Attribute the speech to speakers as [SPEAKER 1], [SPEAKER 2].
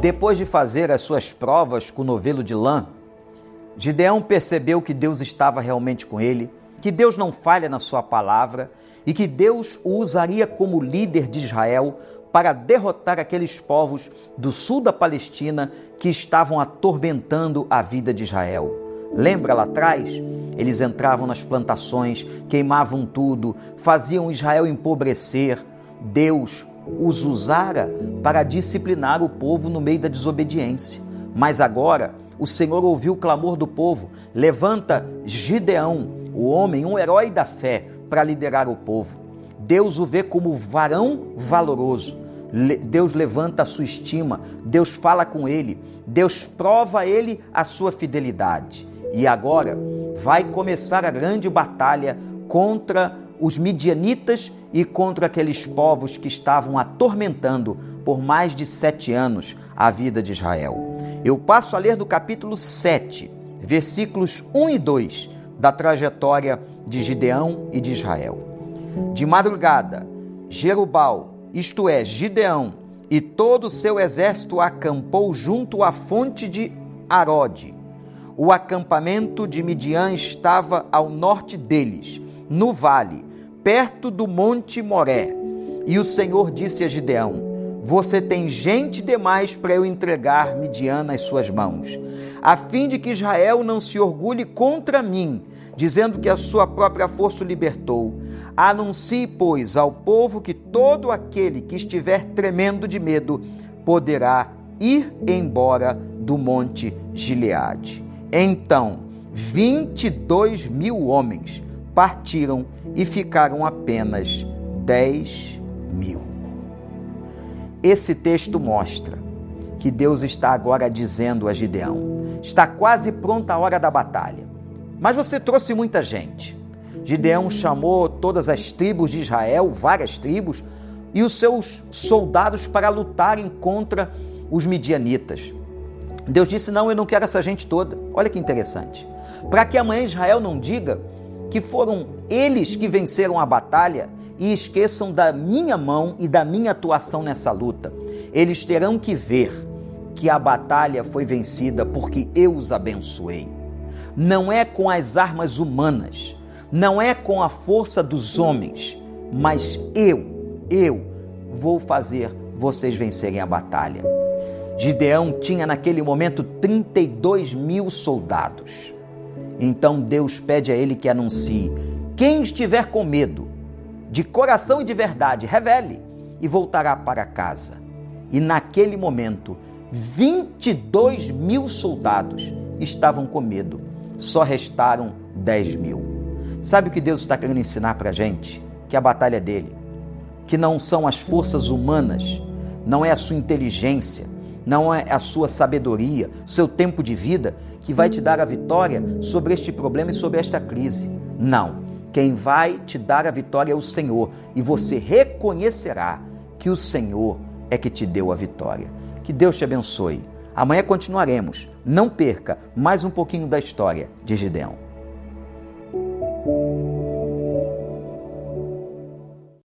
[SPEAKER 1] Depois de fazer as suas provas com o novelo de lã, Gideão percebeu que Deus estava realmente com ele, que Deus não falha na sua palavra e que Deus o usaria como líder de Israel para derrotar aqueles povos do sul da Palestina que estavam atormentando a vida de Israel. Lembra lá atrás? Eles entravam nas plantações, queimavam tudo, faziam Israel empobrecer. Deus os usara para disciplinar o povo no meio da desobediência. Mas agora o Senhor ouviu o clamor do povo: levanta Gideão, o homem, um herói da fé, para liderar o povo. Deus o vê como varão valoroso. Deus levanta a sua estima, Deus fala com ele, Deus prova a ele a sua fidelidade. E agora vai começar a grande batalha contra os midianitas e contra aqueles povos que estavam atormentando por mais de sete anos a vida de Israel. Eu passo a ler do capítulo 7, versículos 1 e 2 da trajetória de Gideão e de Israel. De madrugada, Jerubal, isto é, Gideão, e todo o seu exército acampou junto à fonte de Arode. O acampamento de Midian estava ao norte deles, no vale, perto do monte Moré. E o Senhor disse a Gideão: Você tem gente demais para eu entregar Midian nas suas mãos, a fim de que Israel não se orgulhe contra mim, dizendo que a sua própria força o libertou. Anuncie, pois, ao povo que todo aquele que estiver tremendo de medo poderá ir embora do monte Gileade. Então, 22 mil homens partiram e ficaram apenas 10 mil. Esse texto mostra que Deus está agora dizendo a Gideão: está quase pronta a hora da batalha. Mas você trouxe muita gente. Gideão chamou todas as tribos de Israel, várias tribos, e os seus soldados para lutarem contra os midianitas. Deus disse: Não, eu não quero essa gente toda. Olha que interessante. Para que amanhã Israel não diga que foram eles que venceram a batalha e esqueçam da minha mão e da minha atuação nessa luta. Eles terão que ver que a batalha foi vencida porque eu os abençoei. Não é com as armas humanas, não é com a força dos homens, mas eu, eu vou fazer vocês vencerem a batalha. Gideão tinha naquele momento 32 mil soldados. Então Deus pede a ele que anuncie: quem estiver com medo, de coração e de verdade, revele e voltará para casa. E naquele momento, 22 mil soldados estavam com medo, só restaram 10 mil. Sabe o que Deus está querendo ensinar para a gente? Que a batalha é dele, que não são as forças humanas, não é a sua inteligência, não é a sua sabedoria, o seu tempo de vida que vai te dar a vitória sobre este problema e sobre esta crise. Não. Quem vai te dar a vitória é o Senhor e você reconhecerá que o Senhor é que te deu a vitória. Que Deus te abençoe. Amanhã continuaremos. Não perca mais um pouquinho da história de Gideão.